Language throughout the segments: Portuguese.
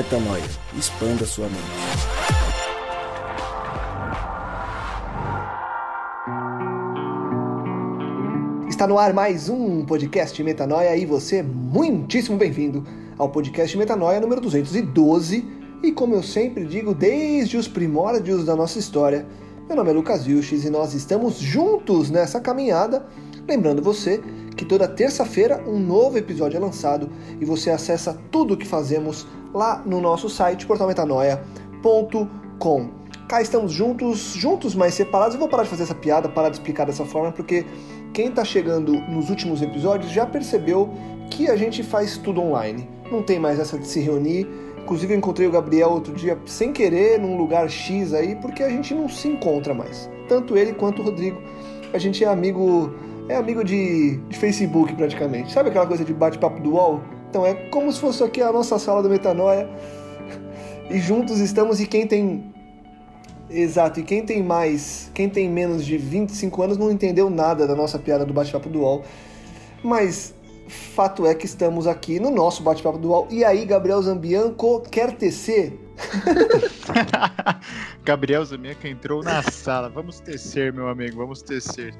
Metanoia. Expanda sua mente. Está no ar mais um podcast Metanoia e você muitíssimo bem-vindo ao podcast Metanoia número 212. E como eu sempre digo, desde os primórdios da nossa história, meu nome é Lucas Vilches e nós estamos juntos nessa caminhada. Lembrando você que toda terça-feira um novo episódio é lançado e você acessa tudo o que fazemos lá no nosso site portalmetanoia.com. Cá estamos juntos, juntos mas separados. Eu vou parar de fazer essa piada, parar de explicar dessa forma, porque quem está chegando nos últimos episódios já percebeu que a gente faz tudo online. Não tem mais essa de se reunir. Inclusive eu encontrei o Gabriel outro dia sem querer num lugar X aí, porque a gente não se encontra mais. Tanto ele quanto o Rodrigo. A gente é amigo, é amigo de, de Facebook praticamente. Sabe aquela coisa de bate-papo do UOL? Então é como se fosse aqui a nossa sala do Metanoia. E juntos estamos e quem tem Exato, e quem tem mais, quem tem menos de 25 anos não entendeu nada da nossa piada do bate-papo do UOL. Mas fato é que estamos aqui no nosso bate-papo do UOL. E aí, Gabriel Zambianco quer tecer? Gabriel Zambianco entrou na sala. Vamos tecer, meu amigo, vamos tecer.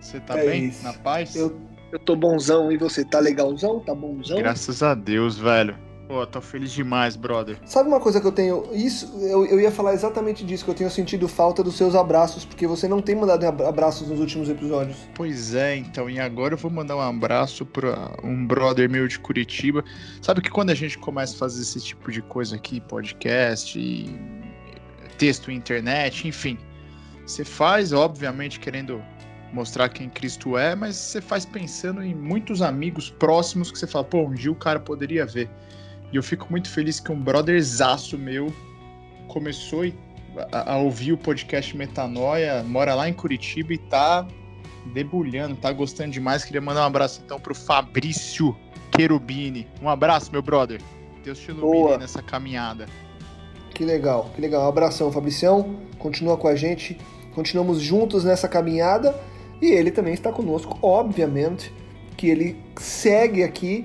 Você tá é bem? Isso. Na paz? Eu, eu tô bonzão e você tá legalzão? Tá bonzão? Graças a Deus, velho. Pô, tô feliz demais, brother. Sabe uma coisa que eu tenho. Isso, eu, eu ia falar exatamente disso, que eu tenho sentido falta dos seus abraços, porque você não tem mandado abraços nos últimos episódios. Pois é, então, e agora eu vou mandar um abraço pra um brother meu de Curitiba. Sabe que quando a gente começa a fazer esse tipo de coisa aqui, podcast, e texto, internet, enfim, você faz, obviamente, querendo mostrar quem Cristo é, mas você faz pensando em muitos amigos próximos que você fala, pô, um dia o cara poderia ver. E eu fico muito feliz que um brotherzaço meu começou a, a, ouvir o podcast Metanoia, mora lá em Curitiba e tá debulhando, tá gostando demais. Queria mandar um abraço então pro Fabrício Querubini. Um abraço, meu brother. Deus te ilumine Boa. nessa caminhada. Que legal, que legal. Um abração, Fabricião. Continua com a gente. Continuamos juntos nessa caminhada. E ele também está conosco, obviamente, que ele segue aqui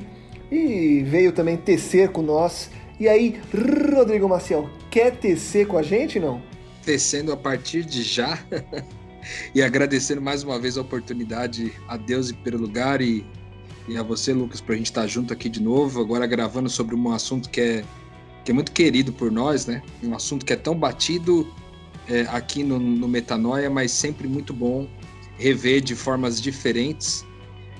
e veio também tecer com nós. E aí, Rodrigo Maciel, quer tecer com a gente, não? Tecendo a partir de já. e agradecendo mais uma vez a oportunidade a Deus e pelo lugar e, e a você, Lucas, para a gente estar tá junto aqui de novo, agora gravando sobre um assunto que é, que é muito querido por nós, né? Um assunto que é tão batido é, aqui no, no Metanoia, mas sempre muito bom rever de formas diferentes.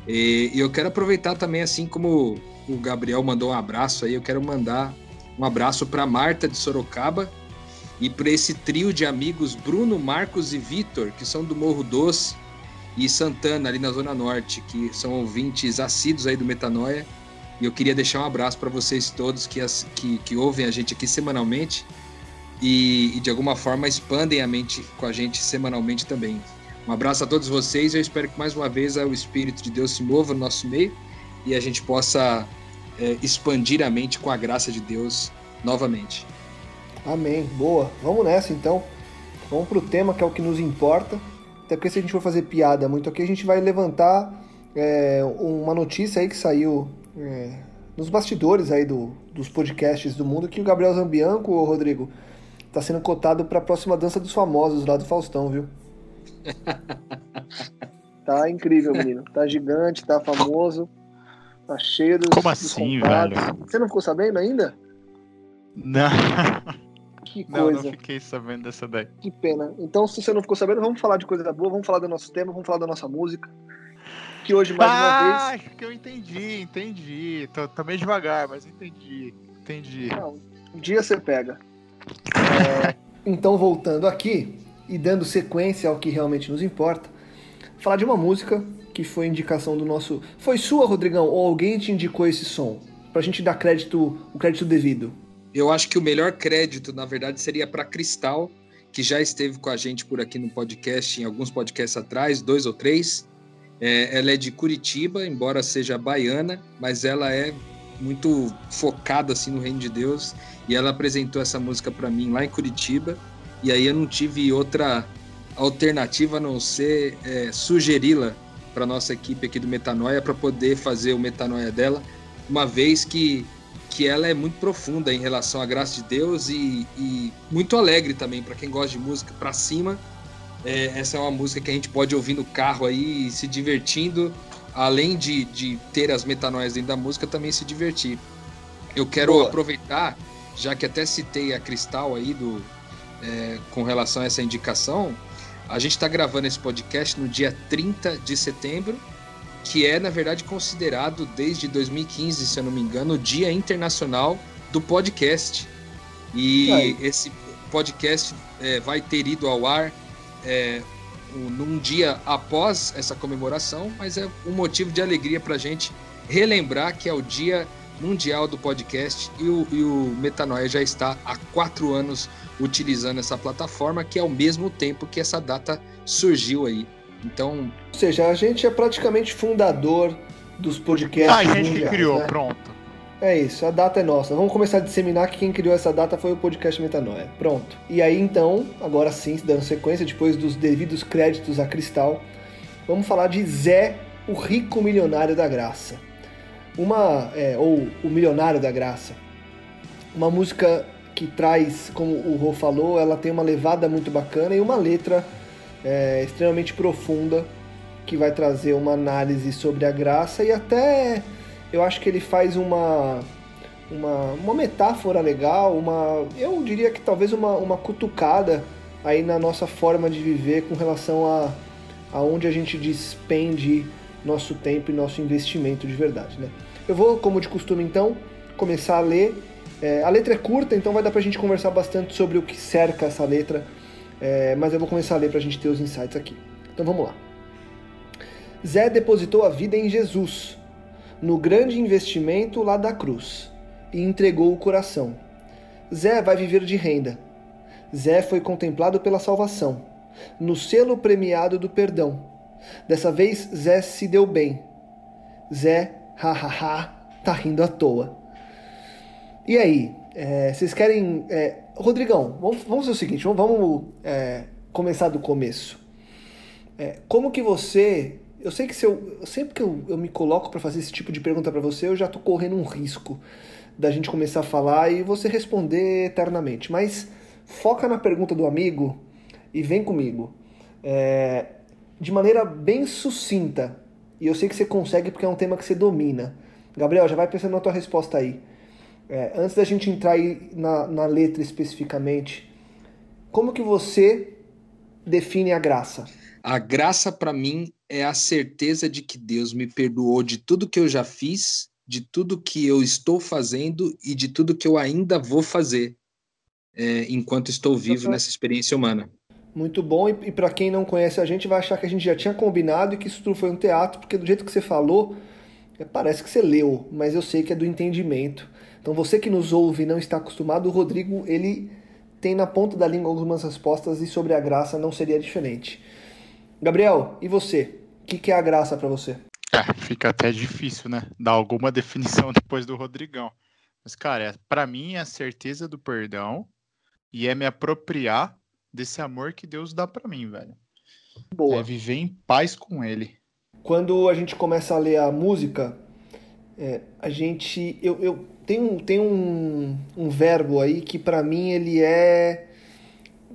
E, e eu quero aproveitar também, assim como o Gabriel mandou um abraço aí, eu quero mandar um abraço para Marta de Sorocaba e para esse trio de amigos Bruno, Marcos e Vitor, que são do Morro Doce e Santana, ali na Zona Norte, que são ouvintes assíduos aí do Metanoia. E eu queria deixar um abraço para vocês todos que, as, que, que, ouvem a gente aqui semanalmente e, e, de alguma forma expandem a mente com a gente semanalmente também. Um abraço a todos vocês eu espero que mais uma vez o Espírito de Deus se mova no nosso meio e a gente possa é, expandir a mente com a graça de Deus novamente. Amém. Boa. Vamos nessa então. Vamos pro tema que é o que nos importa. Até porque se a gente for fazer piada muito aqui, a gente vai levantar é, uma notícia aí que saiu é, nos bastidores aí do, dos podcasts do mundo que o Gabriel Zambianco, o Rodrigo, está sendo cotado para a próxima dança dos famosos lá do Faustão, viu? tá incrível, menino. Tá gigante, tá famoso. Tá cheio dos. Como assim, velho? Você não ficou sabendo ainda? Não. Que coisa. Não, não fiquei sabendo dessa daí. Que pena. Então, se você não ficou sabendo, vamos falar de coisa boa, vamos falar do nosso tema, vamos falar da nossa música. Que hoje, mais ah, uma vez. Acho que eu entendi, entendi. Tô, tô meio devagar, mas entendi. Entendi. Não, um dia você pega. É, então, voltando aqui e dando sequência ao que realmente nos importa, falar de uma música que foi indicação do nosso. Foi sua, Rodrigão, ou alguém te indicou esse som? Pra gente dar crédito, o crédito devido. Eu acho que o melhor crédito, na verdade, seria para Cristal, que já esteve com a gente por aqui no podcast, em alguns podcasts atrás, dois ou três. É, ela é de Curitiba, embora seja baiana, mas ela é muito focada assim no reino de Deus e ela apresentou essa música para mim lá em Curitiba e aí eu não tive outra alternativa a não ser é, sugeri-la para nossa equipe aqui do Metanoia para poder fazer o Metanoia dela, uma vez que, que ela é muito profunda em relação à graça de Deus e, e muito alegre também para quem gosta de música para cima. É, essa é uma música que a gente pode ouvir no carro aí, se divertindo, além de, de ter as metanoias dentro da música, também se divertir. Eu quero Boa. aproveitar, já que até citei a Cristal aí do, é, com relação a essa indicação, a gente está gravando esse podcast no dia 30 de setembro, que é, na verdade, considerado desde 2015, se eu não me engano, o Dia Internacional do Podcast. E esse podcast é, vai ter ido ao ar é, num dia após essa comemoração, mas é um motivo de alegria para a gente relembrar que é o Dia Mundial do Podcast e o, e o Metanoia já está há quatro anos utilizando essa plataforma, que é ao mesmo tempo que essa data surgiu aí. Então. Ou seja, a gente é praticamente fundador dos podcasts. A gente mundiais, criou, né? pronto. É isso, a data é nossa. Vamos começar a disseminar que quem criou essa data foi o podcast Metanoia. Pronto. E aí então, agora sim, dando sequência, depois dos devidos créditos a Cristal, vamos falar de Zé, o rico milionário da graça. Uma. É, ou o milionário da graça. Uma música que traz, como o Rô falou, ela tem uma levada muito bacana e uma letra é, extremamente profunda que vai trazer uma análise sobre a graça e até eu acho que ele faz uma uma, uma metáfora legal, uma eu diria que talvez uma, uma cutucada aí na nossa forma de viver com relação a aonde a gente despende nosso tempo e nosso investimento de verdade, né? Eu vou, como de costume então, começar a ler é, a letra é curta, então vai dar pra gente conversar bastante sobre o que cerca essa letra, é, mas eu vou começar a ler pra gente ter os insights aqui. Então vamos lá. Zé depositou a vida em Jesus, no grande investimento lá da cruz, e entregou o coração. Zé vai viver de renda. Zé foi contemplado pela salvação, no selo premiado do perdão. Dessa vez Zé se deu bem. Zé, ha ha ha, tá rindo à toa. E aí, é, vocês querem. É, Rodrigão, vamos, vamos fazer o seguinte, vamos, vamos é, começar do começo. É, como que você. Eu sei que se eu, sempre que eu, eu me coloco para fazer esse tipo de pergunta para você, eu já tô correndo um risco da gente começar a falar e você responder eternamente. Mas foca na pergunta do amigo e vem comigo. É, de maneira bem sucinta. E eu sei que você consegue porque é um tema que você domina. Gabriel, já vai pensando na tua resposta aí. É, antes da gente entrar aí na, na letra especificamente, como que você define a graça? A graça para mim é a certeza de que Deus me perdoou de tudo que eu já fiz, de tudo que eu estou fazendo e de tudo que eu ainda vou fazer é, enquanto estou vivo nessa experiência humana. Muito bom, e, e para quem não conhece a gente, vai achar que a gente já tinha combinado e que isso tudo foi um teatro, porque do jeito que você falou, é, parece que você leu, mas eu sei que é do entendimento. Então você que nos ouve e não está acostumado, o Rodrigo ele tem na ponta da língua algumas respostas e sobre a graça não seria diferente. Gabriel, e você? O que, que é a graça para você? É, fica até difícil, né? Dar alguma definição depois do Rodrigão. Mas, cara, é, para mim é a certeza do perdão e é me apropriar desse amor que Deus dá para mim, velho. Boa. É viver em paz com Ele. Quando a gente começa a ler a música, é, a gente. Eu, eu, tem um, tem um, um verbo aí que para mim ele é.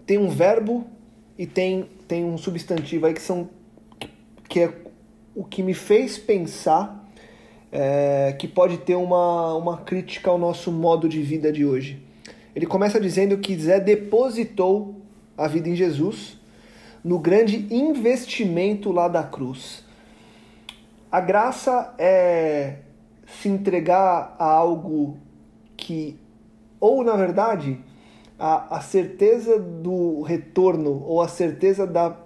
Tem um verbo e tem, tem um substantivo aí que são. que é o que me fez pensar é, que pode ter uma, uma crítica ao nosso modo de vida de hoje. Ele começa dizendo que Zé depositou a vida em Jesus no grande investimento lá da cruz. A graça é se entregar a algo que, ou na verdade, a, a certeza do retorno ou a certeza da,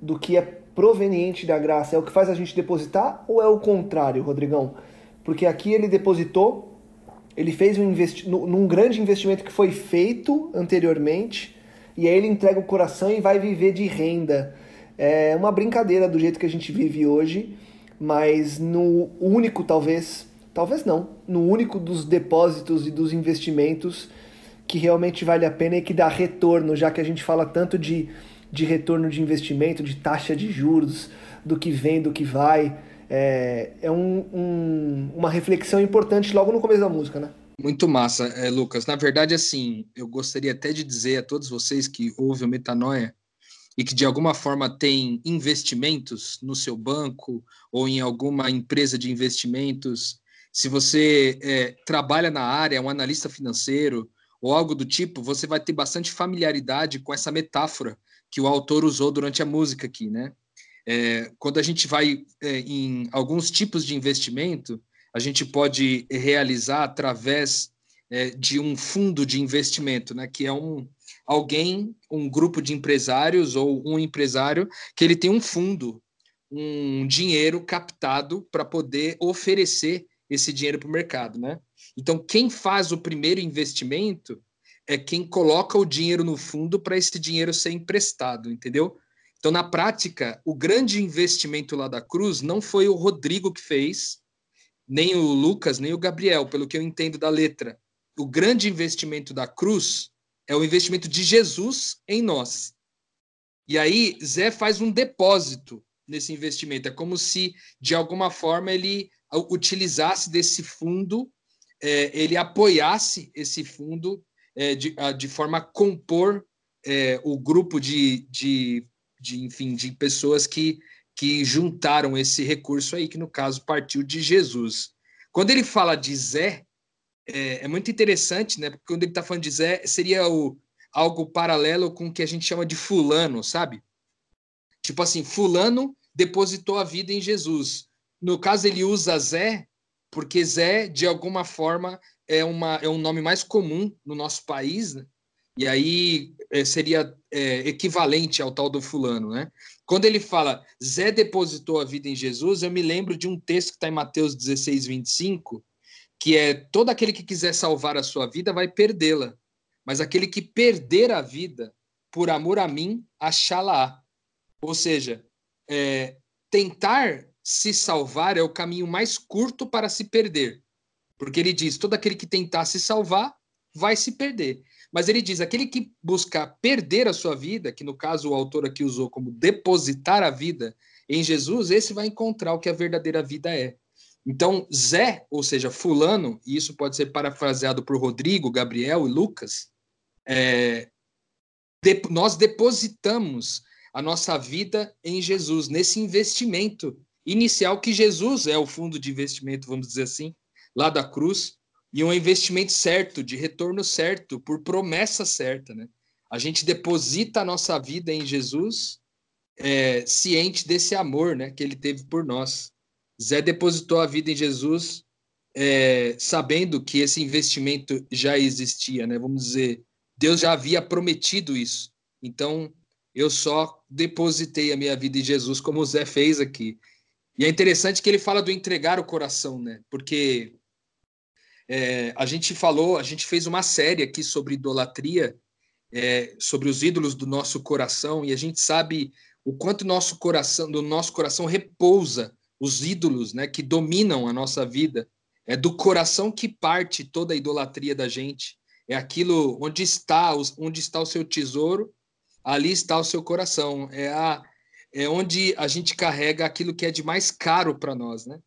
do que é proveniente da graça é o que faz a gente depositar ou é o contrário, Rodrigão? Porque aqui ele depositou, ele fez um investi num grande investimento que foi feito anteriormente e aí ele entrega o coração e vai viver de renda. É uma brincadeira do jeito que a gente vive hoje, mas no único talvez Talvez não. No único dos depósitos e dos investimentos que realmente vale a pena e que dá retorno, já que a gente fala tanto de, de retorno de investimento, de taxa de juros, do que vem, do que vai. É, é um, um, uma reflexão importante logo no começo da música, né? Muito massa, é, Lucas. Na verdade, assim, eu gostaria até de dizer a todos vocês que ouvem o Metanoia e que de alguma forma tem investimentos no seu banco ou em alguma empresa de investimentos, se você é, trabalha na área, é um analista financeiro ou algo do tipo, você vai ter bastante familiaridade com essa metáfora que o autor usou durante a música aqui, né? É, quando a gente vai é, em alguns tipos de investimento, a gente pode realizar através é, de um fundo de investimento, né? Que é um alguém, um grupo de empresários ou um empresário que ele tem um fundo, um dinheiro captado para poder oferecer esse dinheiro para o mercado, né? Então, quem faz o primeiro investimento é quem coloca o dinheiro no fundo para esse dinheiro ser emprestado, entendeu? Então, na prática, o grande investimento lá da Cruz não foi o Rodrigo que fez, nem o Lucas, nem o Gabriel, pelo que eu entendo da letra. O grande investimento da Cruz é o investimento de Jesus em nós. E aí, Zé faz um depósito nesse investimento. É como se, de alguma forma, ele utilizasse desse fundo, é, ele apoiasse esse fundo é, de, de forma a compor é, o grupo de, de, de, enfim, de pessoas que, que juntaram esse recurso aí, que no caso partiu de Jesus. Quando ele fala de Zé, é, é muito interessante, né? Porque quando ele está falando de Zé, seria o, algo paralelo com o que a gente chama de fulano, sabe? Tipo assim, fulano depositou a vida em Jesus. No caso, ele usa Zé, porque Zé, de alguma forma, é, uma, é um nome mais comum no nosso país, né? E aí é, seria é, equivalente ao tal do fulano, né? Quando ele fala Zé depositou a vida em Jesus, eu me lembro de um texto que está em Mateus 16, 25, que é todo aquele que quiser salvar a sua vida vai perdê-la, mas aquele que perder a vida por amor a mim, achá-la. Ou seja, é, tentar se salvar é o caminho mais curto para se perder. Porque ele diz: todo aquele que tentar se salvar vai se perder. Mas ele diz: aquele que buscar perder a sua vida, que no caso o autor aqui usou como depositar a vida em Jesus, esse vai encontrar o que a verdadeira vida é. Então, Zé, ou seja, Fulano, e isso pode ser parafraseado por Rodrigo, Gabriel e Lucas, é, de, nós depositamos a nossa vida em Jesus, nesse investimento inicial que Jesus é o fundo de investimento, vamos dizer assim, lá da cruz, e um investimento certo, de retorno certo, por promessa certa, né? A gente deposita a nossa vida em Jesus, é, ciente desse amor, né, que ele teve por nós. Zé depositou a vida em Jesus é, sabendo que esse investimento já existia, né? Vamos dizer, Deus já havia prometido isso. Então, eu só depositei a minha vida em Jesus, como o Zé fez aqui. E é interessante que ele fala do entregar o coração, né? Porque é, a gente falou, a gente fez uma série aqui sobre idolatria, é, sobre os ídolos do nosso coração, e a gente sabe o quanto nosso coração, do nosso coração repousa os ídolos né, que dominam a nossa vida. É do coração que parte toda a idolatria da gente. É aquilo onde está, onde está o seu tesouro, ali está o seu coração. É, a, é onde a gente carrega aquilo que é de mais caro para nós, né?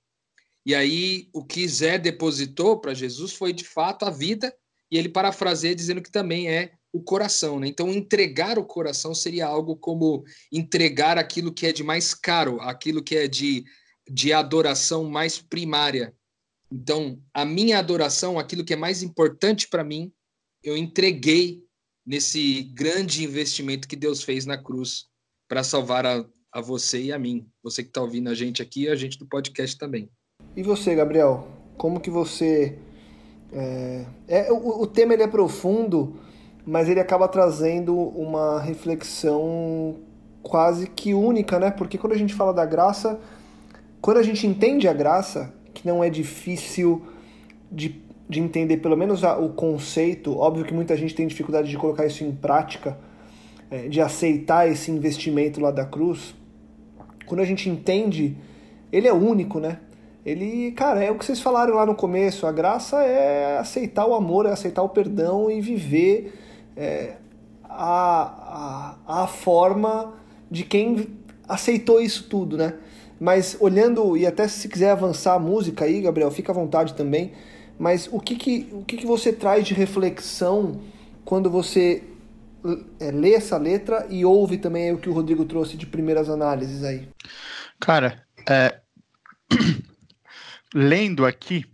E aí o que Zé depositou para Jesus foi de fato a vida, e ele parafraseia dizendo que também é o coração, né? Então entregar o coração seria algo como entregar aquilo que é de mais caro, aquilo que é de de adoração mais primária. Então, a minha adoração, aquilo que é mais importante para mim, eu entreguei nesse grande investimento que Deus fez na cruz para salvar a, a você e a mim. Você que está ouvindo a gente aqui e a gente do podcast também. E você, Gabriel? Como que você. É, é o, o tema ele é profundo, mas ele acaba trazendo uma reflexão quase que única, né? Porque quando a gente fala da graça, quando a gente entende a graça, que não é difícil de, de entender pelo menos a, o conceito, óbvio que muita gente tem dificuldade de colocar isso em prática, de aceitar esse investimento lá da cruz, quando a gente entende, ele é único, né? Ele, cara, é o que vocês falaram lá no começo, a graça é aceitar o amor, é aceitar o perdão e viver é, a, a, a forma de quem aceitou isso tudo, né? Mas olhando, e até se quiser avançar a música aí, Gabriel, fica à vontade também. mas o que, que, o que, que você traz de reflexão quando você é, lê essa letra e ouve também o que o Rodrigo trouxe de primeiras análises aí? Cara, é... lendo aqui,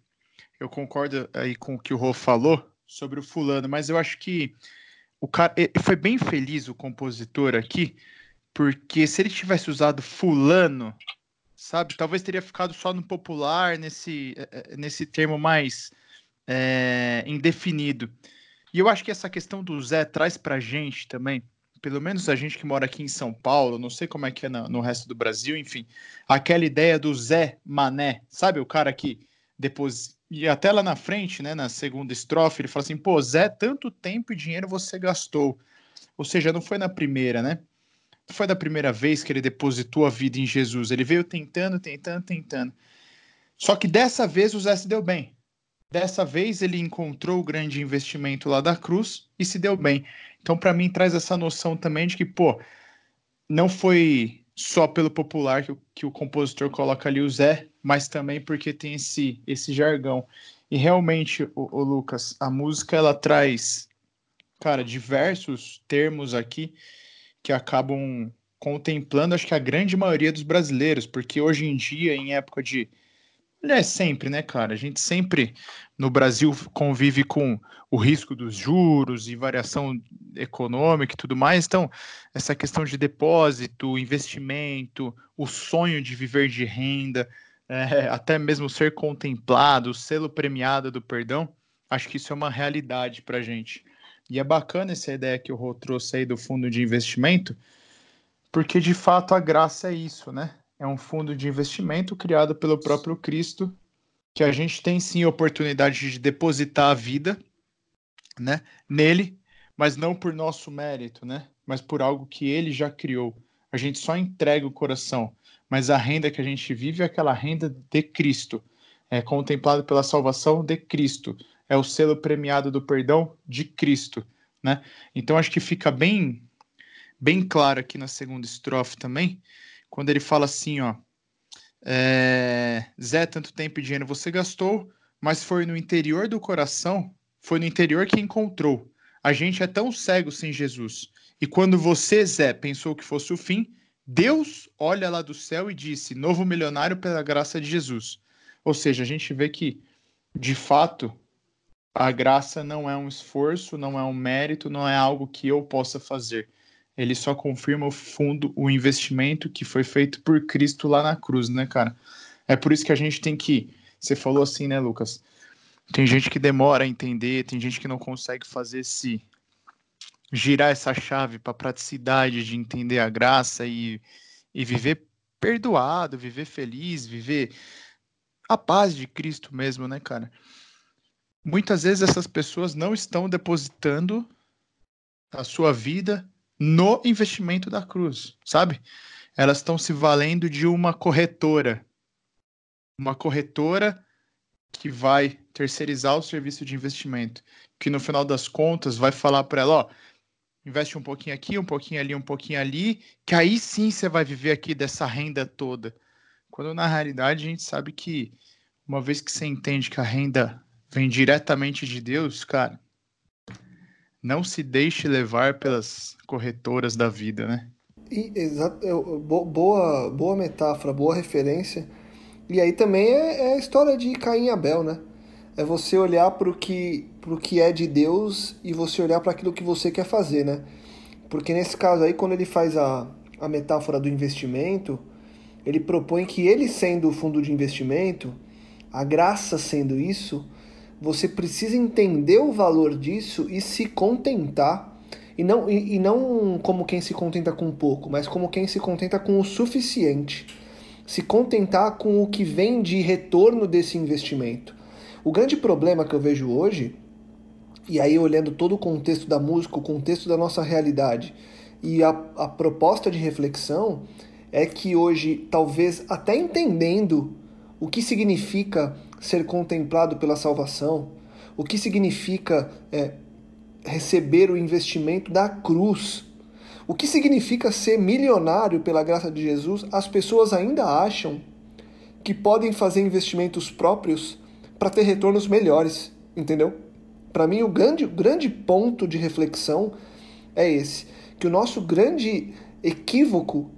eu concordo aí com o que o Rô falou sobre o fulano, mas eu acho que o cara foi bem feliz o compositor aqui, porque se ele tivesse usado fulano, sabe, talvez teria ficado só no popular, nesse, é, é, nesse termo mais é, indefinido. E eu acho que essa questão do Zé traz pra gente também, pelo menos a gente que mora aqui em São Paulo, não sei como é que é no, no resto do Brasil, enfim, aquela ideia do Zé Mané, sabe? O cara que depois, e até lá na frente, né, na segunda estrofe, ele fala assim: pô, Zé, tanto tempo e dinheiro você gastou. Ou seja, não foi na primeira, né? Não foi da primeira vez que ele depositou a vida em Jesus. Ele veio tentando, tentando, tentando. Só que dessa vez o Zé se deu bem. Dessa vez ele encontrou o grande investimento lá da Cruz e se deu bem. Então, para mim, traz essa noção também de que, pô, não foi só pelo popular que o, que o compositor coloca ali o Zé, mas também porque tem esse, esse jargão. E realmente, o, o Lucas, a música ela traz, cara, diversos termos aqui que acabam contemplando, acho que a grande maioria dos brasileiros, porque hoje em dia, em época de é sempre, né, cara? A gente sempre no Brasil convive com o risco dos juros e variação econômica e tudo mais. Então, essa questão de depósito, investimento, o sonho de viver de renda, é, até mesmo ser contemplado, o selo premiado do perdão, acho que isso é uma realidade para a gente. E é bacana essa ideia que o Rô trouxe aí do fundo de investimento, porque de fato a graça é isso, né? É um fundo de investimento criado pelo próprio Cristo, que a gente tem sim oportunidade de depositar a vida, né, nele, mas não por nosso mérito, né, mas por algo que ele já criou. A gente só entrega o coração, mas a renda que a gente vive é aquela renda de Cristo, é contemplado pela salvação de Cristo, é o selo premiado do perdão de Cristo, né? Então acho que fica bem bem claro aqui na segunda estrofe também quando ele fala assim, ó, é, Zé, tanto tempo e dinheiro você gastou, mas foi no interior do coração, foi no interior que encontrou. A gente é tão cego sem Jesus. E quando você, Zé, pensou que fosse o fim, Deus olha lá do céu e disse: Novo milionário pela graça de Jesus. Ou seja, a gente vê que, de fato, a graça não é um esforço, não é um mérito, não é algo que eu possa fazer ele só confirma o fundo, o investimento que foi feito por Cristo lá na cruz, né, cara? É por isso que a gente tem que. Você falou assim, né, Lucas? Tem gente que demora a entender, tem gente que não consegue fazer esse. girar essa chave para praticidade de entender a graça e, e viver perdoado, viver feliz, viver a paz de Cristo mesmo, né, cara? Muitas vezes essas pessoas não estão depositando a sua vida no investimento da Cruz, sabe? Elas estão se valendo de uma corretora. Uma corretora que vai terceirizar o serviço de investimento, que no final das contas vai falar para ela, ó, investe um pouquinho aqui, um pouquinho ali, um pouquinho ali, que aí sim você vai viver aqui dessa renda toda. Quando na realidade a gente sabe que uma vez que você entende que a renda vem diretamente de Deus, cara, não se deixe levar pelas corretoras da vida, né? E, exato, boa, boa metáfora, boa referência. E aí também é, é a história de Caim e Abel, né? É você olhar para o que, que é de Deus e você olhar para aquilo que você quer fazer, né? Porque nesse caso aí, quando ele faz a, a metáfora do investimento, ele propõe que ele sendo o fundo de investimento, a graça sendo isso, você precisa entender o valor disso e se contentar. E não, e, e não como quem se contenta com pouco, mas como quem se contenta com o suficiente. Se contentar com o que vem de retorno desse investimento. O grande problema que eu vejo hoje, e aí olhando todo o contexto da música, o contexto da nossa realidade e a, a proposta de reflexão, é que hoje, talvez até entendendo o que significa ser contemplado pela salvação, o que significa é, receber o investimento da cruz, o que significa ser milionário pela graça de Jesus, as pessoas ainda acham que podem fazer investimentos próprios para ter retornos melhores, entendeu? Para mim, o grande, grande ponto de reflexão é esse: que o nosso grande equívoco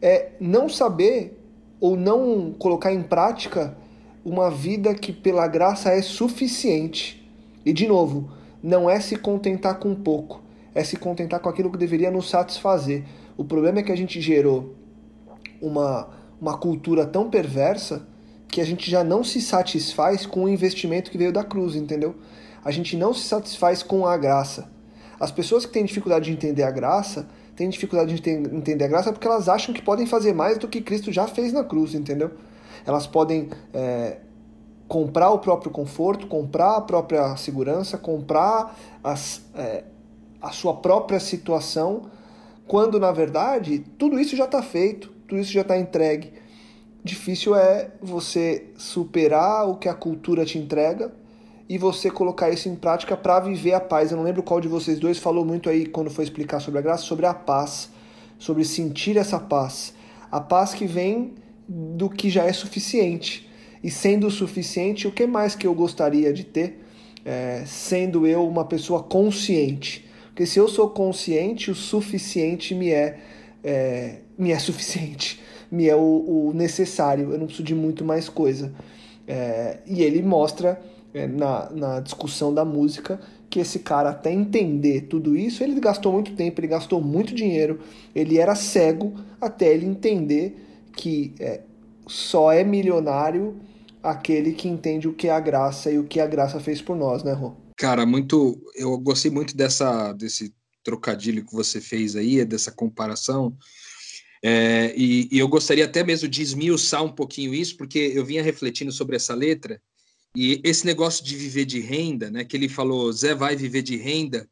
é não saber ou não colocar em prática uma vida que, pela graça, é suficiente. E, de novo, não é se contentar com pouco, é se contentar com aquilo que deveria nos satisfazer. O problema é que a gente gerou uma, uma cultura tão perversa que a gente já não se satisfaz com o investimento que veio da cruz, entendeu? A gente não se satisfaz com a graça. As pessoas que têm dificuldade de entender a graça têm dificuldade de entender a graça porque elas acham que podem fazer mais do que Cristo já fez na cruz, entendeu? Elas podem é, comprar o próprio conforto, comprar a própria segurança, comprar as, é, a sua própria situação, quando na verdade tudo isso já está feito, tudo isso já está entregue. Difícil é você superar o que a cultura te entrega e você colocar isso em prática para viver a paz. Eu não lembro qual de vocês dois falou muito aí quando foi explicar sobre a graça, sobre a paz, sobre sentir essa paz. A paz que vem do que já é suficiente. E sendo suficiente, o que mais que eu gostaria de ter, é, sendo eu uma pessoa consciente? Porque se eu sou consciente, o suficiente me é, é me é suficiente, me é o, o, necessário. Eu não preciso de muito mais coisa. É, e ele mostra é, na, na discussão da música que esse cara, até entender tudo isso, ele gastou muito tempo, ele gastou muito dinheiro, ele era cego até ele entender que é, só é milionário aquele que entende o que é a graça e o que a graça fez por nós, né, Rô? Cara, muito. Eu gostei muito dessa, desse trocadilho que você fez aí, dessa comparação. É, e, e, eu gostaria até mesmo de esmiuçar um pouquinho isso, porque eu vinha refletindo sobre essa letra e esse negócio de viver de renda, né, que ele falou, Zé vai viver de renda,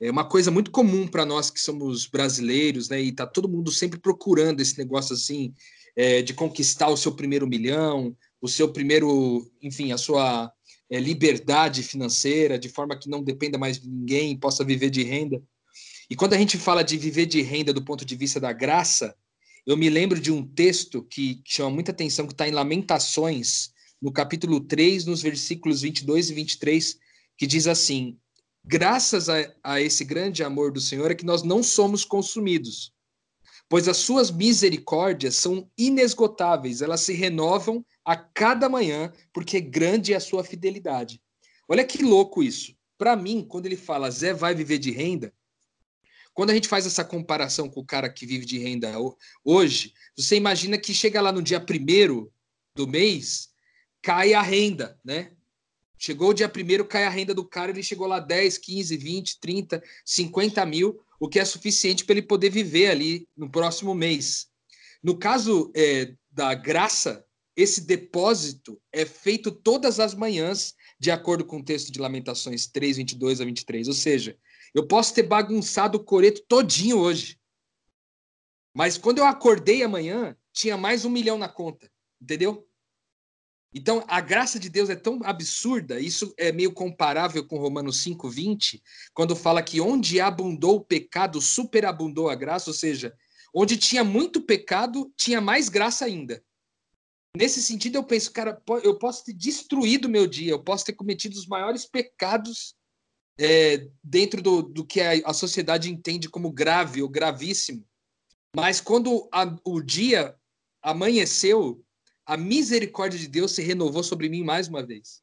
é uma coisa muito comum para nós que somos brasileiros, né, e tá todo mundo sempre procurando esse negócio assim, é, de conquistar o seu primeiro milhão, o seu primeiro, enfim, a sua é, liberdade financeira, de forma que não dependa mais de ninguém, possa viver de renda. E quando a gente fala de viver de renda do ponto de vista da graça, eu me lembro de um texto que chama muita atenção, que está em Lamentações, no capítulo 3, nos versículos 22 e 23, que diz assim: Graças a, a esse grande amor do Senhor é que nós não somos consumidos, pois as suas misericórdias são inesgotáveis, elas se renovam a cada manhã, porque grande é a sua fidelidade. Olha que louco isso. Para mim, quando ele fala Zé vai viver de renda, quando a gente faz essa comparação com o cara que vive de renda hoje, você imagina que chega lá no dia primeiro do mês, cai a renda, né? Chegou o dia primeiro, cai a renda do cara, ele chegou lá 10, 15, 20, 30, 50 mil, o que é suficiente para ele poder viver ali no próximo mês. No caso é, da graça, esse depósito é feito todas as manhãs, de acordo com o texto de Lamentações 3, 22 a 23. Ou seja, eu posso ter bagunçado o coreto todinho hoje. Mas quando eu acordei amanhã, tinha mais um milhão na conta. Entendeu? Então, a graça de Deus é tão absurda, isso é meio comparável com Romanos 5:20, quando fala que onde abundou o pecado, superabundou a graça, ou seja, onde tinha muito pecado, tinha mais graça ainda. Nesse sentido, eu penso, cara, eu posso ter destruído meu dia, eu posso ter cometido os maiores pecados é, dentro do, do que a, a, sociedade entende como grave ou gravíssimo. Mas quando a, o dia amanheceu, a misericórdia de Deus se renovou sobre mim mais uma vez.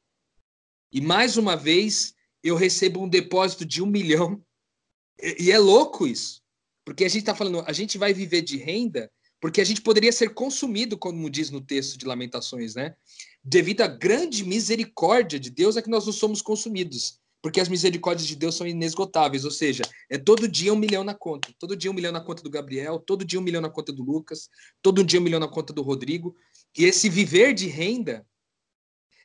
E mais uma vez eu recebo um depósito de um milhão. E, é louco isso. Porque a gente está falando, a gente vai viver de renda porque a gente poderia ser consumido, como diz no texto de Lamentações, né? Devido à grande misericórdia de Deus é que nós não somos consumidos porque as misericórdias de Deus são inesgotáveis, ou seja, é todo dia um milhão na conta, todo dia um milhão na conta do Gabriel, todo dia um milhão na conta do Lucas, todo dia um milhão na conta do Rodrigo, e esse viver de renda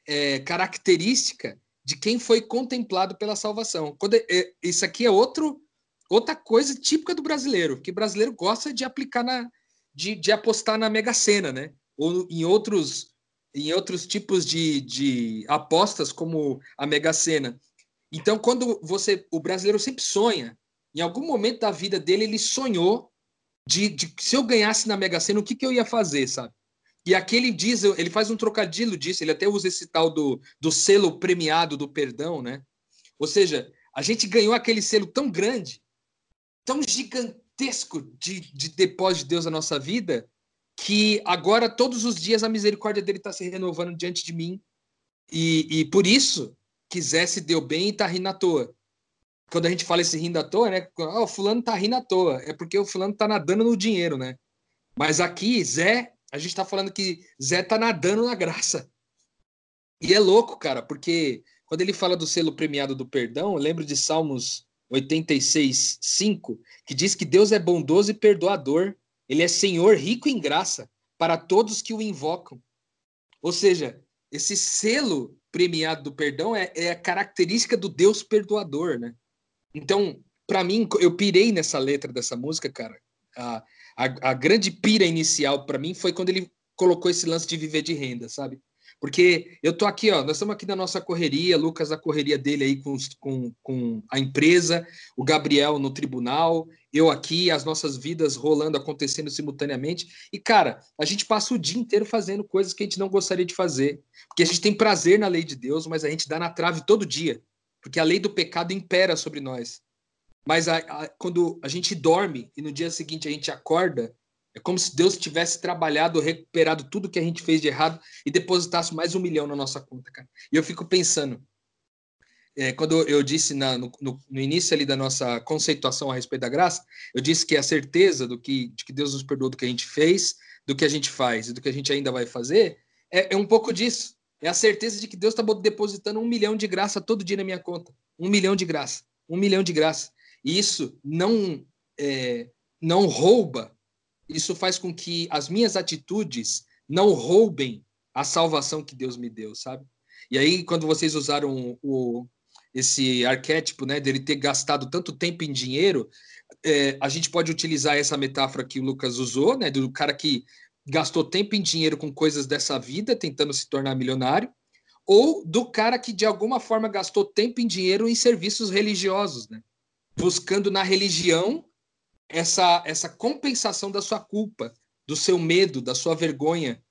é característica de quem foi contemplado pela salvação. Quando é, é, isso aqui é outro, outra coisa típica do brasileiro, que brasileiro gosta de aplicar na, de, de apostar na Mega Sena, né? Ou em outros em outros tipos de, de apostas, como a Mega Sena. Então, quando você. O brasileiro sempre sonha. Em algum momento da vida dele, ele sonhou de, de se eu ganhasse na Mega Sena, o que, que eu ia fazer, sabe? E aqui ele diz, ele faz um trocadilho disso, ele até usa esse tal do, do selo premiado do perdão, né? Ou seja, a gente ganhou aquele selo tão grande, tão gigantesco de, de depósito de Deus na nossa vida, que agora todos os dias a misericórdia dele está se renovando diante de mim. E, e por isso, quisesse deu bem e está rindo à toa. Quando a gente fala esse rindo à toa, né? Oh, o fulano está rindo à toa. É porque o fulano está nadando no dinheiro, né? Mas aqui, Zé a gente está falando que Zé tá nadando na graça. E é louco, cara, porque quando ele fala do selo premiado do perdão, eu lembro de Salmos 86, 5, que diz que Deus é bondoso e perdoador. Ele é Senhor rico em graça para todos que o invocam. Ou seja, esse selo premiado do perdão é, é a característica do Deus perdoador, né? Então, para mim, eu pirei nessa letra dessa música, cara. Ah, a, a grande pira inicial para mim foi quando ele colocou esse lance de viver de renda, sabe? Porque eu tô aqui, ó, nós estamos aqui na nossa correria, Lucas a correria dele aí com, com, com a empresa, o Gabriel no tribunal, eu aqui, as nossas vidas rolando, acontecendo simultaneamente. E, cara, a gente passa o dia inteiro fazendo coisas que a gente não gostaria de fazer. Porque a gente tem prazer na lei de Deus, mas a gente dá na trave todo dia. Porque a lei do pecado impera sobre nós. Mas a, a, quando a gente dorme e no dia seguinte a gente acorda, é como se Deus tivesse trabalhado, recuperado tudo que a gente fez de errado e depositasse mais um milhão na nossa conta, cara. E eu fico pensando, é, quando eu disse na, no, no, no, início ali da nossa conceituação a respeito da graça, eu disse que a certeza do que, de que Deus nos perdoou do que a gente fez, do que a gente faz e do que a gente ainda vai fazer, é, é um pouco disso. É a certeza de que Deus está depositando um milhão de graça todo dia na minha conta. Um milhão de graça. Um milhão de graça. Isso não, é, não rouba, isso faz com que as minhas atitudes não roubem a salvação que Deus me deu, sabe? E aí, quando vocês usaram o, esse arquétipo, né, dele ter gastado tanto tempo em dinheiro, é, a gente pode utilizar essa metáfora que o Lucas usou, né, do cara que gastou tempo em dinheiro com coisas dessa vida, tentando se tornar milionário, ou do cara que de alguma forma gastou tempo em dinheiro em serviços religiosos, né? Buscando na religião essa, essa compensação da sua culpa, do seu medo, da sua vergonha.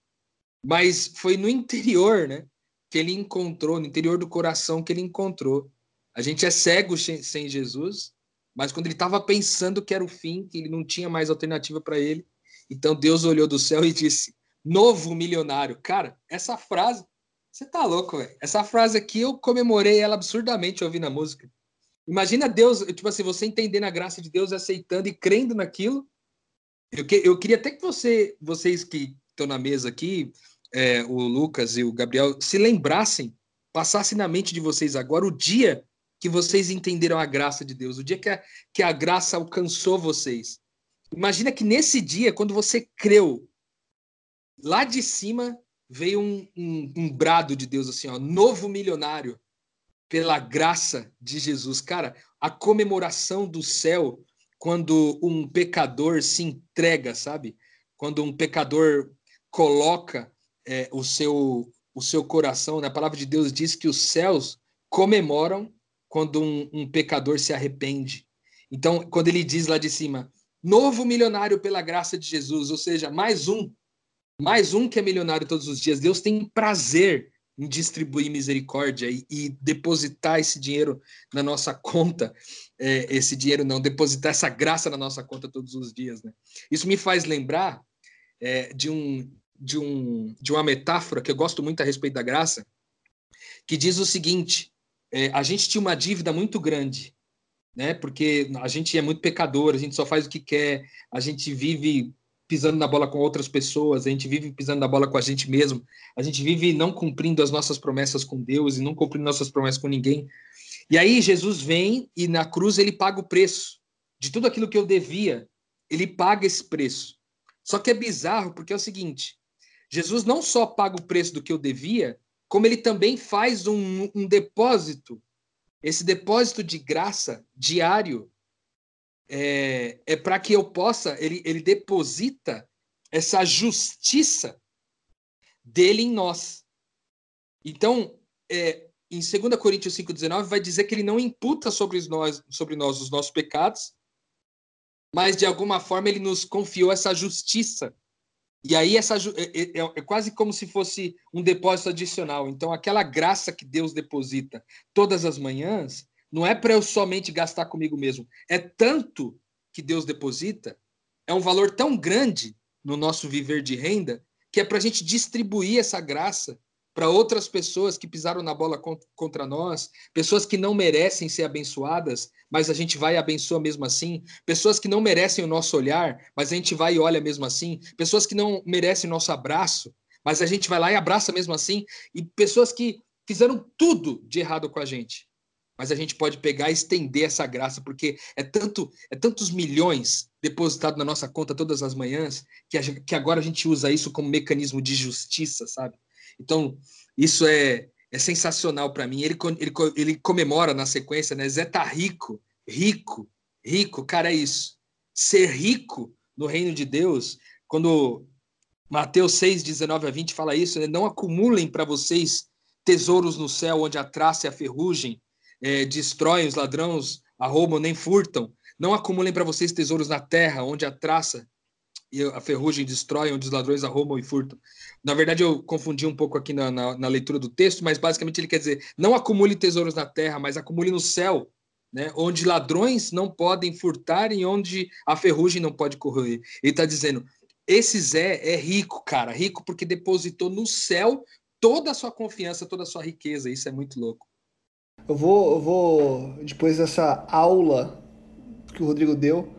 Mas foi no interior, né? Que ele encontrou, no interior do coração que ele encontrou. A gente é cego sem Jesus, mas quando ele estava pensando que era o fim, que ele não tinha mais alternativa para ele, então Deus olhou do céu e disse: Novo milionário. Cara, essa frase, você tá louco, velho. Essa frase aqui eu comemorei ela absurdamente ouvindo a música. Imagina Deus, tipo assim, você entendendo a graça de Deus, aceitando e crendo naquilo. Eu, que, eu queria até que você, vocês que estão na mesa aqui, é, o Lucas e o Gabriel, se lembrassem, passasse na mente de vocês agora o dia que vocês entenderam a graça de Deus, o dia que a, que a graça alcançou vocês. Imagina que nesse dia, quando você creu, lá de cima veio um, um, um brado de Deus assim, ó, novo milionário pela graça de Jesus. Cara, a comemoração do céu quando um pecador se entrega, sabe? Quando um pecador coloca é, o, seu, o seu coração, né? a palavra de Deus diz que os céus comemoram quando um, um pecador se arrepende. Então, quando ele diz lá de cima, novo milionário pela graça de Jesus, ou seja, mais um, mais um que é milionário todos os dias. Deus tem prazer em distribuir misericórdia e, e, depositar esse dinheiro na nossa conta, é, esse dinheiro não, depositar essa graça na nossa conta todos os dias. Né? Isso me faz lembrar é, de, um, de, um, de uma metáfora que eu gosto muito a respeito da graça, que diz o seguinte: é, a gente tinha uma dívida muito grande, né? Porque a gente é muito pecador, a gente só faz o que quer, a gente vive pisando na bola com outras pessoas, a gente vive pisando na bola com a gente mesmo, a gente vive não cumprindo as nossas promessas com Deus e não cumprindo nossas promessas com ninguém. E aí Jesus vem e na cruz ele paga o preço de tudo aquilo que eu devia, ele paga esse preço. Só que é bizarro porque é o seguinte: Jesus não só paga o preço do que eu devia, como ele também faz um, um depósito, esse depósito de graça diário é, é para que eu possa, ele, ele deposita essa justiça dele em nós. Então, é, em 2 Coríntios 5,19, vai dizer que ele não imputa sobre nós, sobre nós os nossos pecados, mas de alguma forma ele nos confiou essa justiça E aí essa é, é, é, quase como se fosse um depósito adicional. Então aquela graça que Deus deposita todas as manhãs não é para eu somente gastar comigo mesmo. É tanto que Deus deposita, é um valor tão grande no nosso viver de renda que é para a gente distribuir essa graça para outras pessoas que pisaram na bola contra nós, pessoas que não merecem ser abençoadas, mas a gente vai e abençoa mesmo assim, pessoas que não merecem o nosso olhar, mas a gente vai e olha mesmo assim, pessoas que não merecem o nosso abraço, mas a gente vai lá e abraça mesmo assim, e pessoas que fizeram tudo de errado com a gente. Mas a gente pode pegar e estender essa graça, porque é tanto, é tantos milhões depositados na nossa conta todas as manhãs, que, a, que agora a gente usa isso como mecanismo de justiça, sabe? Então, isso é, é sensacional para mim. Ele, ele, ele comemora na sequência, né? Zé tá rico, rico, rico. Cara, é isso. Ser rico no reino de Deus, quando Mateus 6, 19 a 20 fala isso, né? não acumulem para vocês tesouros no céu, onde a traça e a ferrugem é, destroem, os ladrões arrombam nem furtam. Não acumulem para vocês tesouros na terra, onde a traça e a ferrugem destrói, onde os ladrões arrombam e furtam. Na verdade, eu confundi um pouco aqui na, na, na, leitura do texto, mas basicamente ele quer dizer: não acumule tesouros na terra, mas acumule no céu, né? onde ladrões não podem furtar e onde a ferrugem não pode correr. Ele está dizendo: esse Zé é rico, cara, rico porque depositou no céu toda a sua confiança, toda a sua riqueza. Isso é muito louco. Eu vou, eu vou depois dessa aula que o Rodrigo deu,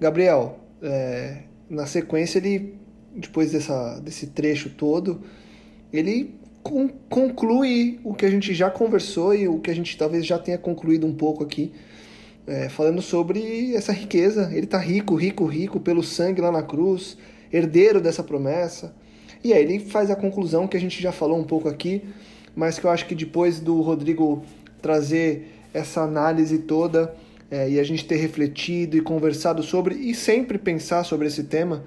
Gabriel. É na sequência ele depois dessa, desse trecho todo ele con conclui o que a gente já conversou e o que a gente talvez já tenha concluído um pouco aqui é, falando sobre essa riqueza ele está rico rico rico pelo sangue lá na cruz herdeiro dessa promessa e aí ele faz a conclusão que a gente já falou um pouco aqui mas que eu acho que depois do Rodrigo trazer essa análise toda é, e a gente ter refletido e conversado sobre e sempre pensar sobre esse tema,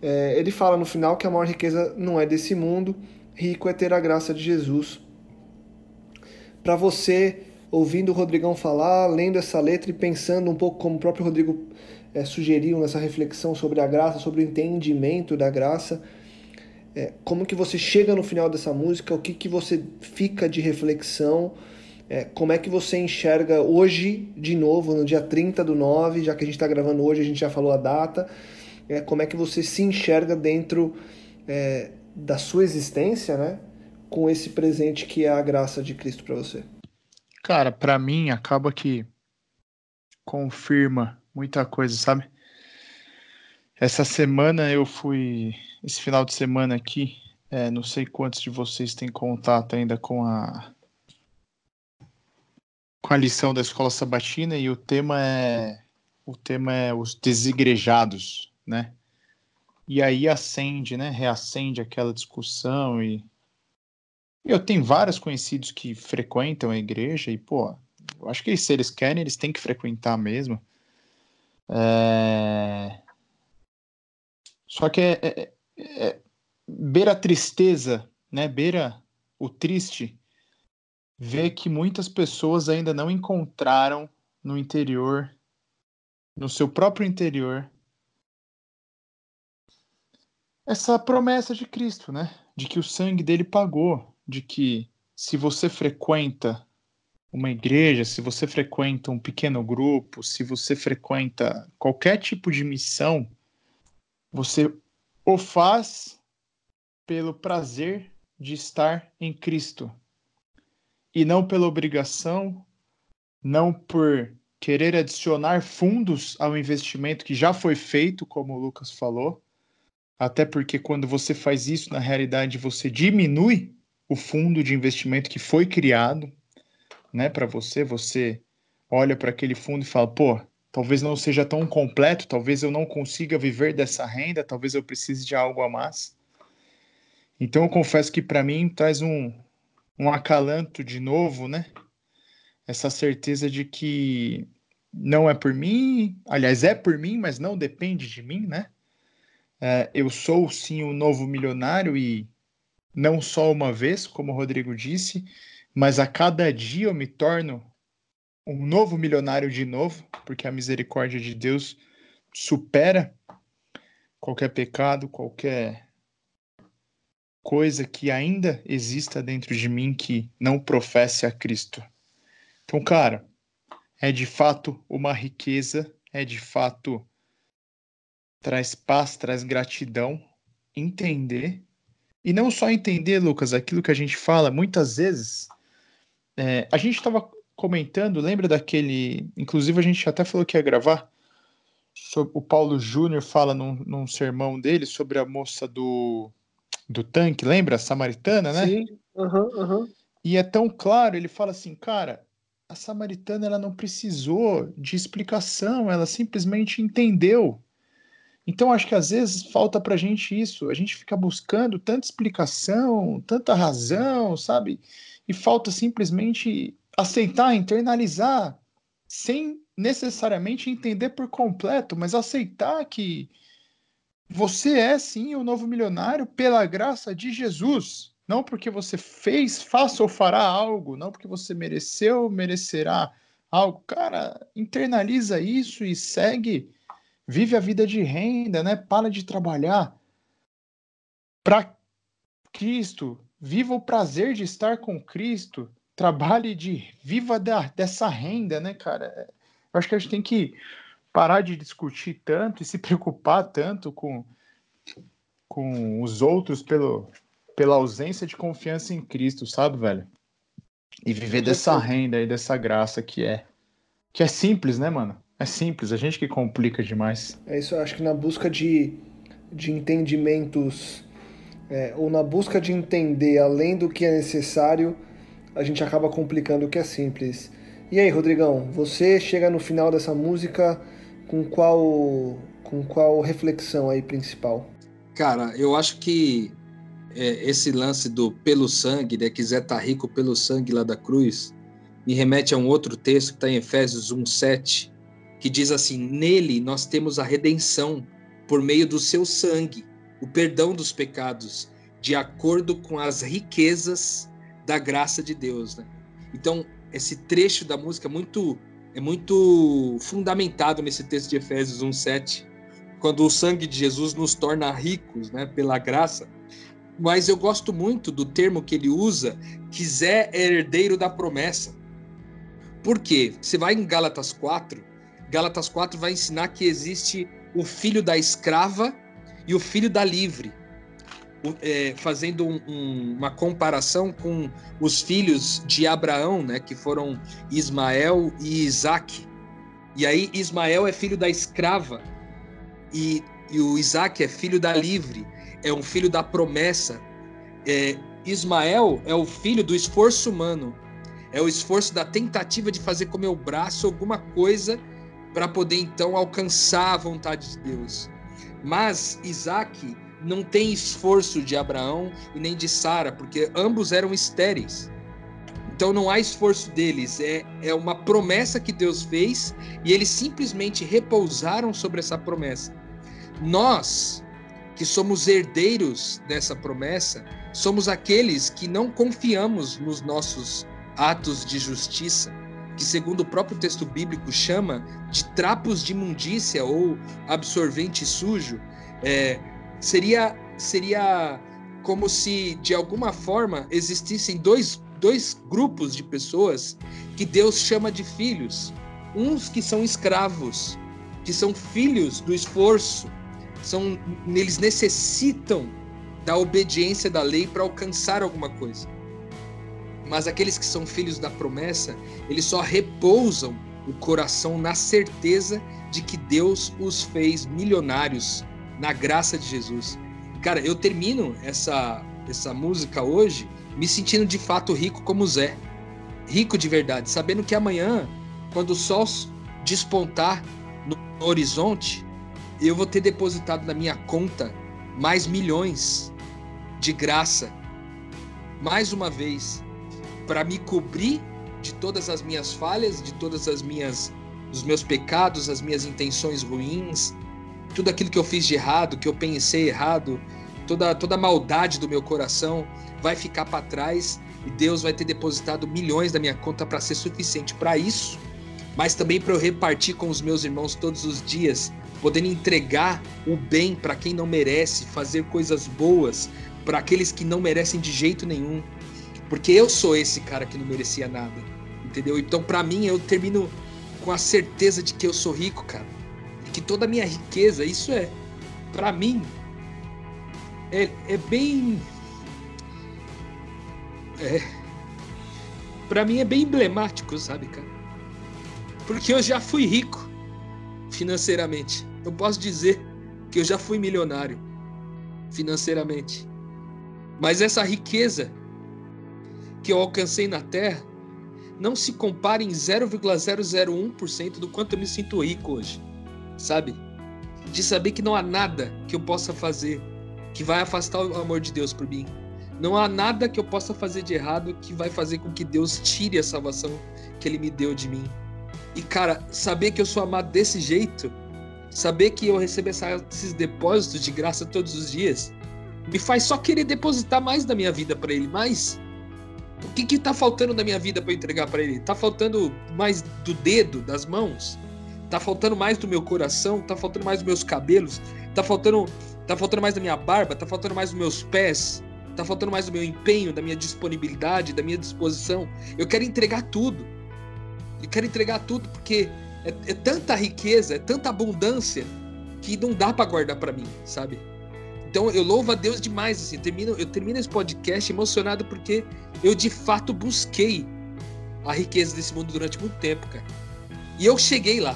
é, ele fala no final que a maior riqueza não é desse mundo, rico é ter a graça de Jesus. Para você, ouvindo o Rodrigão falar, lendo essa letra e pensando um pouco como o próprio Rodrigo é, sugeriu nessa reflexão sobre a graça, sobre o entendimento da graça, é, como que você chega no final dessa música, o que, que você fica de reflexão, é, como é que você enxerga hoje, de novo, no dia 30 do 9, já que a gente está gravando hoje, a gente já falou a data, é, como é que você se enxerga dentro é, da sua existência, né? Com esse presente que é a graça de Cristo para você? Cara, para mim acaba que confirma muita coisa, sabe? Essa semana eu fui, esse final de semana aqui, é, não sei quantos de vocês têm contato ainda com a com a lição da escola sabatina e o tema é o tema é os desigrejados, né? E aí acende, né? Reacende aquela discussão e eu tenho vários conhecidos que frequentam a igreja e pô, eu acho que se eles querem eles têm que frequentar mesmo. É... Só que é, é, é, beira a tristeza, né? Beira o triste ver que muitas pessoas ainda não encontraram no interior, no seu próprio interior, essa promessa de Cristo, né? De que o sangue dele pagou, de que se você frequenta uma igreja, se você frequenta um pequeno grupo, se você frequenta qualquer tipo de missão, você o faz pelo prazer de estar em Cristo, e não pela obrigação, não por querer adicionar fundos ao investimento que já foi feito, como o Lucas falou. Até porque quando você faz isso, na realidade, você diminui o fundo de investimento que foi criado, né, para você, você olha para aquele fundo e fala, pô, talvez não seja tão completo, talvez eu não consiga viver dessa renda, talvez eu precise de algo a mais. Então eu confesso que para mim traz um, um acalanto de novo, né? Essa certeza de que não é por mim, aliás, é por mim, mas não depende de mim, né? É, eu sou sim o um novo milionário e não só uma vez, como o Rodrigo disse, mas a cada dia eu me torno um novo milionário de novo, porque a misericórdia de Deus supera qualquer pecado, qualquer coisa que ainda exista dentro de mim que não professe a Cristo. Então, cara, é de fato uma riqueza, é de fato traz paz, traz gratidão, entender e não só entender, Lucas, aquilo que a gente fala muitas vezes. É, a gente estava comentando, lembra daquele. Inclusive, a gente até falou que ia gravar. Sobre, o Paulo Júnior fala num, num sermão dele sobre a moça do, do tanque, lembra? A samaritana, né? Sim, uhum, uhum. E é tão claro, ele fala assim, cara, a samaritana ela não precisou de explicação, ela simplesmente entendeu. Então acho que às vezes falta pra gente isso, a gente fica buscando tanta explicação, tanta razão, sabe? E falta simplesmente aceitar, internalizar, sem necessariamente entender por completo, mas aceitar que você é sim o novo milionário pela graça de Jesus. Não porque você fez, faça ou fará algo, não porque você mereceu, merecerá algo. Cara, internaliza isso e segue, vive a vida de renda, né? Para de trabalhar para Cristo, viva o prazer de estar com Cristo, trabalhe de viva da, dessa renda, né, cara? Eu acho que a gente tem que parar de discutir tanto e se preocupar tanto com, com os outros pelo, pela ausência de confiança em Cristo, sabe, velho? E viver dessa renda e dessa graça que é que é simples, né, mano? É simples, a gente que complica demais. É isso, eu acho que na busca de, de entendimentos é, ou na busca de entender além do que é necessário, a gente acaba complicando o que é simples. E aí, Rodrigão, você chega no final dessa música com qual com qual reflexão aí principal? Cara, eu acho que é, esse lance do pelo sangue, né, quiser estar tá rico pelo sangue lá da cruz, me remete a um outro texto que está em Efésios 1:7, que diz assim: Nele nós temos a redenção por meio do seu sangue, o perdão dos pecados, de acordo com as riquezas da graça de Deus, né? Então, esse trecho da música é muito é muito fundamentado nesse texto de Efésios 1:7, quando o sangue de Jesus nos torna ricos, né, pela graça. Mas eu gosto muito do termo que ele usa, quiser é herdeiro da promessa. Por quê? Você vai em Gálatas 4, Gálatas 4 vai ensinar que existe o filho da escrava e o filho da livre é, fazendo um, um, uma comparação com os filhos de Abraão, né, que foram Ismael e Isaac. E aí Ismael é filho da escrava e, e o Isaac é filho da livre, é um filho da promessa. É, Ismael é o filho do esforço humano, é o esforço da tentativa de fazer com meu braço alguma coisa para poder então alcançar a vontade de Deus. Mas Isaac não tem esforço de Abraão e nem de Sara, porque ambos eram estéreis. Então não há esforço deles, é, é uma promessa que Deus fez e eles simplesmente repousaram sobre essa promessa. Nós, que somos herdeiros dessa promessa, somos aqueles que não confiamos nos nossos atos de justiça, que, segundo o próprio texto bíblico, chama de trapos de imundícia ou absorvente sujo. É, seria seria como se de alguma forma existissem dois, dois grupos de pessoas que Deus chama de filhos. Uns que são escravos, que são filhos do esforço, são eles necessitam da obediência da lei para alcançar alguma coisa. Mas aqueles que são filhos da promessa, eles só repousam o coração na certeza de que Deus os fez milionários na graça de Jesus. Cara, eu termino essa, essa música hoje me sentindo de fato rico como Zé. Rico de verdade, sabendo que amanhã, quando o sol despontar no horizonte, eu vou ter depositado na minha conta mais milhões de graça, mais uma vez, para me cobrir de todas as minhas falhas, de todas as minhas os meus pecados, as minhas intenções ruins, tudo aquilo que eu fiz de errado, que eu pensei errado, toda, toda a maldade do meu coração vai ficar para trás e Deus vai ter depositado milhões da minha conta para ser suficiente para isso, mas também para eu repartir com os meus irmãos todos os dias, podendo entregar o bem para quem não merece, fazer coisas boas, para aqueles que não merecem de jeito nenhum, porque eu sou esse cara que não merecia nada, entendeu? Então, para mim, eu termino com a certeza de que eu sou rico, cara, que toda a minha riqueza, isso é, para mim, é, é bem, é, para mim é bem emblemático, sabe, cara? Porque eu já fui rico financeiramente. Eu posso dizer que eu já fui milionário financeiramente. Mas essa riqueza que eu alcancei na Terra não se compara em 0,001% do quanto eu me sinto rico hoje, sabe? De saber que não há nada que eu possa fazer que vai afastar o amor de Deus por mim. Não há nada que eu possa fazer de errado que vai fazer com que Deus tire a salvação que Ele me deu de mim. E cara, saber que eu sou amado desse jeito, saber que eu recebo esses depósitos de graça todos os dias, me faz só querer depositar mais da minha vida para Ele. Mas o que que tá faltando da minha vida para entregar para Ele? Tá faltando mais do dedo, das mãos? Tá faltando mais do meu coração? Tá faltando mais dos meus cabelos? Tá faltando, tá faltando mais da minha barba? Tá faltando mais dos meus pés? Tá faltando mais do meu empenho, da minha disponibilidade, da minha disposição? Eu quero entregar tudo. Eu quero entregar tudo porque é, é tanta riqueza, é tanta abundância que não dá para guardar para mim, sabe? Então eu louvo a Deus demais, assim, eu termino, eu termino esse podcast emocionado porque eu de fato busquei a riqueza desse mundo durante muito tempo, cara. E eu cheguei lá.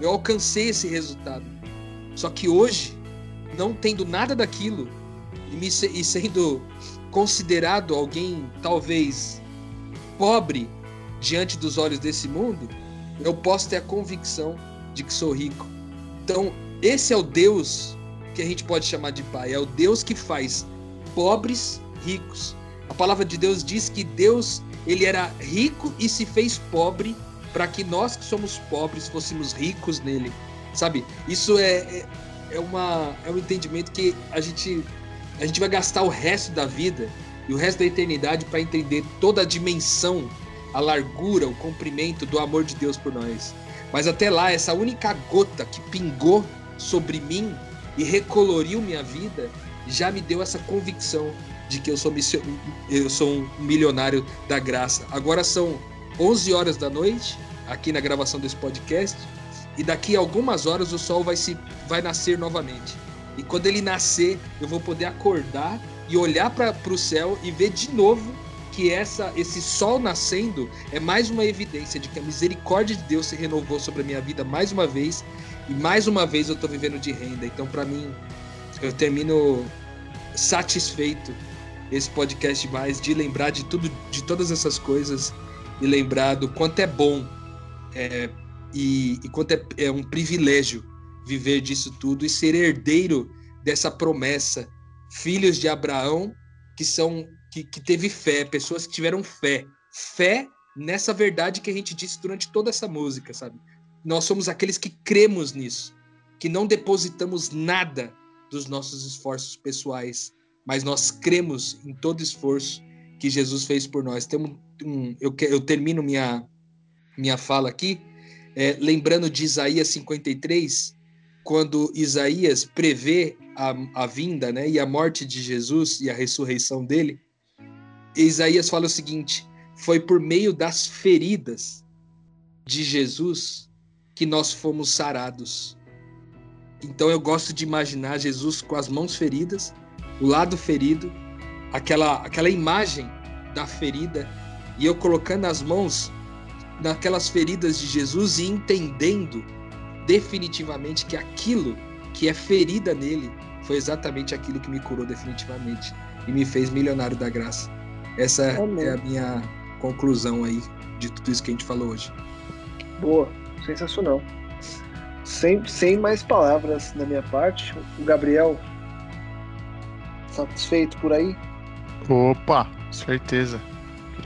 Eu alcancei esse resultado. Só que hoje, não tendo nada daquilo e, me, e sendo considerado alguém talvez pobre diante dos olhos desse mundo, eu posso ter a convicção de que sou rico. Então, esse é o Deus que a gente pode chamar de Pai. É o Deus que faz pobres ricos. A palavra de Deus diz que Deus ele era rico e se fez pobre para que nós que somos pobres fôssemos ricos nele. Sabe? Isso é, é, é, uma, é um entendimento que a gente, a gente vai gastar o resto da vida e o resto da eternidade para entender toda a dimensão a largura, o comprimento do amor de Deus por nós. Mas até lá, essa única gota que pingou sobre mim e recoloriu minha vida já me deu essa convicção de que eu sou, eu sou um milionário da graça. Agora são 11 horas da noite, aqui na gravação desse podcast, e daqui a algumas horas o sol vai, se, vai nascer novamente. E quando ele nascer, eu vou poder acordar e olhar para o céu e ver de novo que essa, esse sol nascendo é mais uma evidência de que a misericórdia de Deus se renovou sobre a minha vida mais uma vez e mais uma vez eu estou vivendo de renda. Então, para mim, eu termino satisfeito esse podcast mais de lembrar de tudo, de todas essas coisas e lembrar do quanto é bom é, e, e quanto é, é um privilégio viver disso tudo e ser herdeiro dessa promessa, filhos de Abraão que são que, que teve fé, pessoas que tiveram fé. Fé nessa verdade que a gente disse durante toda essa música, sabe? Nós somos aqueles que cremos nisso, que não depositamos nada dos nossos esforços pessoais, mas nós cremos em todo esforço que Jesus fez por nós. Tem um, eu, eu termino minha, minha fala aqui, é, lembrando de Isaías 53, quando Isaías prevê a, a vinda né, e a morte de Jesus e a ressurreição dele, Isaías fala o seguinte: foi por meio das feridas de Jesus que nós fomos sarados. Então eu gosto de imaginar Jesus com as mãos feridas, o lado ferido, aquela, aquela imagem da ferida, e eu colocando as mãos naquelas feridas de Jesus e entendendo definitivamente que aquilo que é ferida nele foi exatamente aquilo que me curou definitivamente e me fez milionário da graça. Essa Amém. é a minha conclusão aí de tudo isso que a gente falou hoje. Boa, sensacional. Sem, sem mais palavras da minha parte, o Gabriel, satisfeito por aí? Opa, certeza.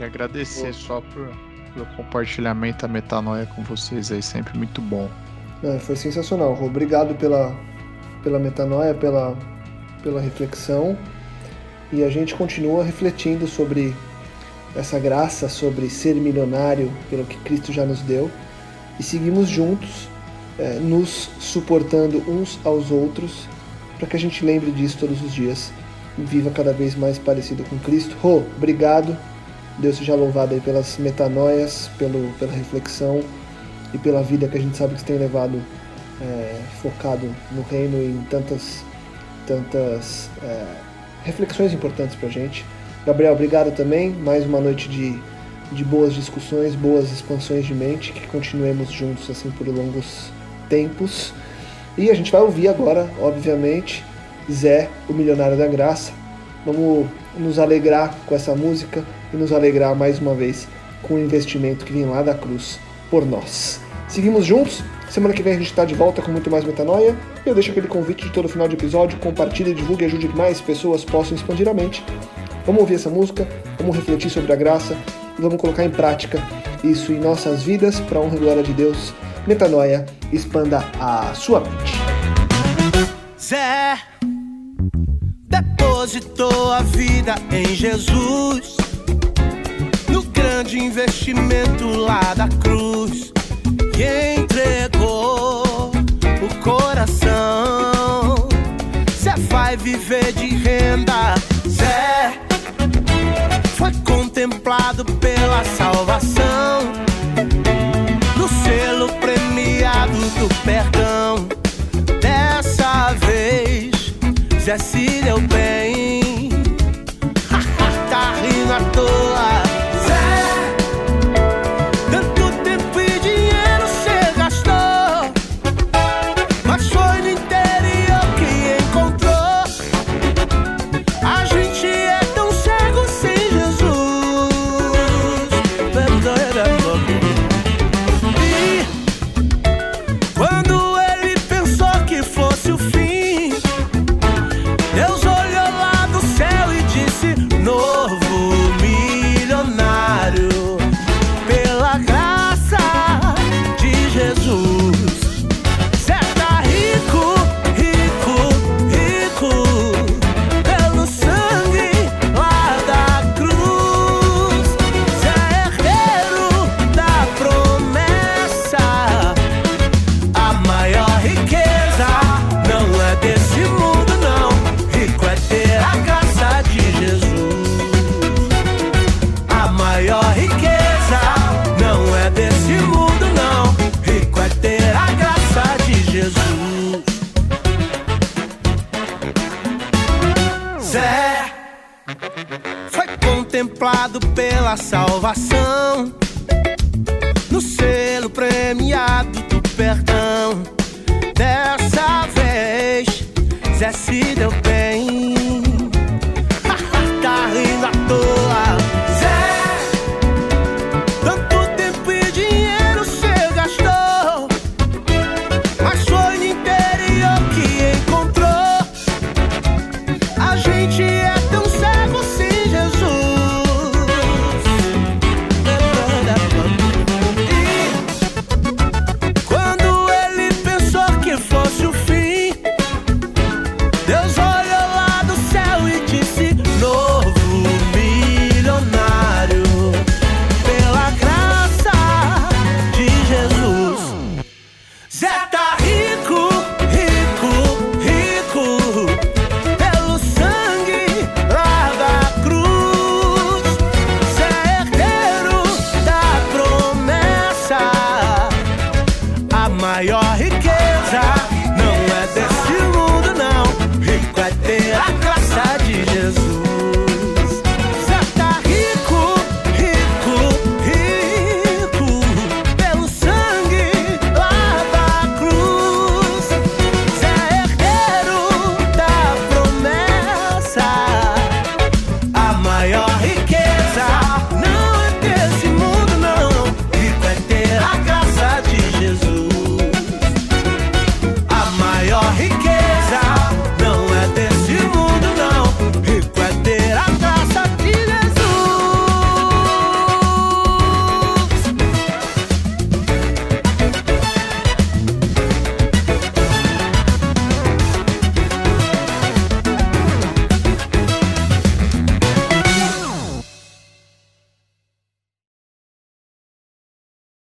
Queria agradecer Boa. só por, pelo compartilhamento da metanoia com vocês aí, sempre muito bom. É, foi sensacional. Obrigado pela, pela metanoia, pela, pela reflexão e a gente continua refletindo sobre essa graça, sobre ser milionário pelo que Cristo já nos deu e seguimos juntos, é, nos suportando uns aos outros, para que a gente lembre disso todos os dias viva cada vez mais parecido com Cristo. Rô, obrigado. Deus seja louvado aí pelas metanoias, pelo, pela reflexão e pela vida que a gente sabe que você tem levado é, focado no reino e em tantas, tantas é, reflexões importantes para a gente. Gabriel, obrigado também. Mais uma noite de, de boas discussões, boas expansões de mente, que continuemos juntos assim por longos tempos. E a gente vai ouvir agora, obviamente, Zé, o Milionário da Graça. Vamos nos alegrar com essa música e nos alegrar mais uma vez com o investimento que vem lá da cruz por nós. Seguimos juntos. Semana que vem a gente está de volta com muito mais metanoia. Eu deixo aquele convite de todo final de episódio. Compartilhe, divulgue e ajude que mais pessoas possam expandir a mente. Vamos ouvir essa música, vamos refletir sobre a graça e vamos colocar em prática isso em nossas vidas para honra e glória de Deus. Metanoia, expanda a sua mente. Zé depositou a vida em Jesus no grande investimento lá da cruz e entregou o coração. Zé vai viver de renda, Zé foi contemplado pela salvação no selo premiado do perdão. Dessa vez, Zé se deu bem.